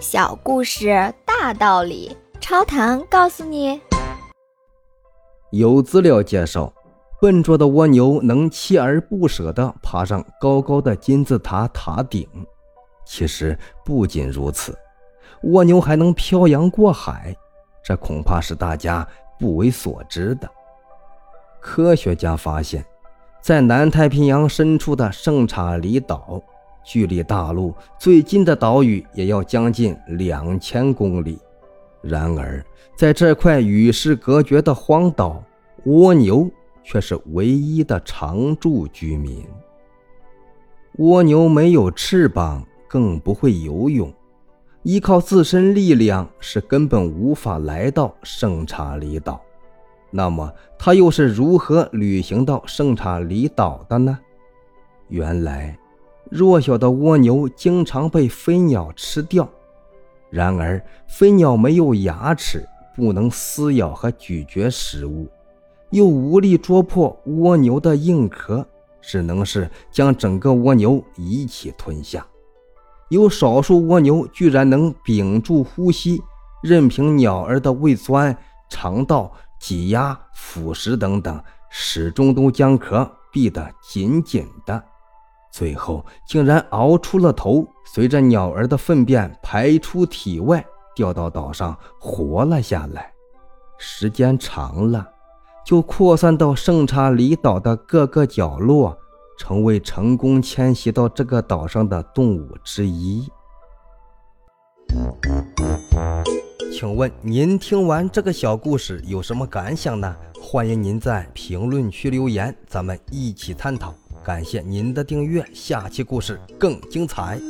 小故事大道理，超糖告诉你。有资料介绍，笨拙的蜗牛能锲而不舍地爬上高高的金字塔塔顶。其实不仅如此，蜗牛还能漂洋过海，这恐怕是大家不为所知的。科学家发现，在南太平洋深处的圣查理岛。距离大陆最近的岛屿也要将近两千公里，然而在这块与世隔绝的荒岛，蜗牛却是唯一的常住居民。蜗牛没有翅膀，更不会游泳，依靠自身力量是根本无法来到圣查理岛。那么，它又是如何旅行到圣查理岛的呢？原来。弱小的蜗牛经常被飞鸟吃掉，然而飞鸟没有牙齿，不能撕咬和咀嚼食物，又无力啄破蜗牛的硬壳，只能是将整个蜗牛一起吞下。有少数蜗牛居然能屏住呼吸，任凭鸟儿的胃钻、肠道挤压、腐蚀等等，始终都将壳闭得紧紧的。最后竟然熬出了头，随着鸟儿的粪便排出体外，掉到岛上活了下来。时间长了，就扩散到圣查理岛的各个角落，成为成功迁徙到这个岛上的动物之一。请问您听完这个小故事有什么感想呢？欢迎您在评论区留言，咱们一起探讨。感谢您的订阅，下期故事更精彩。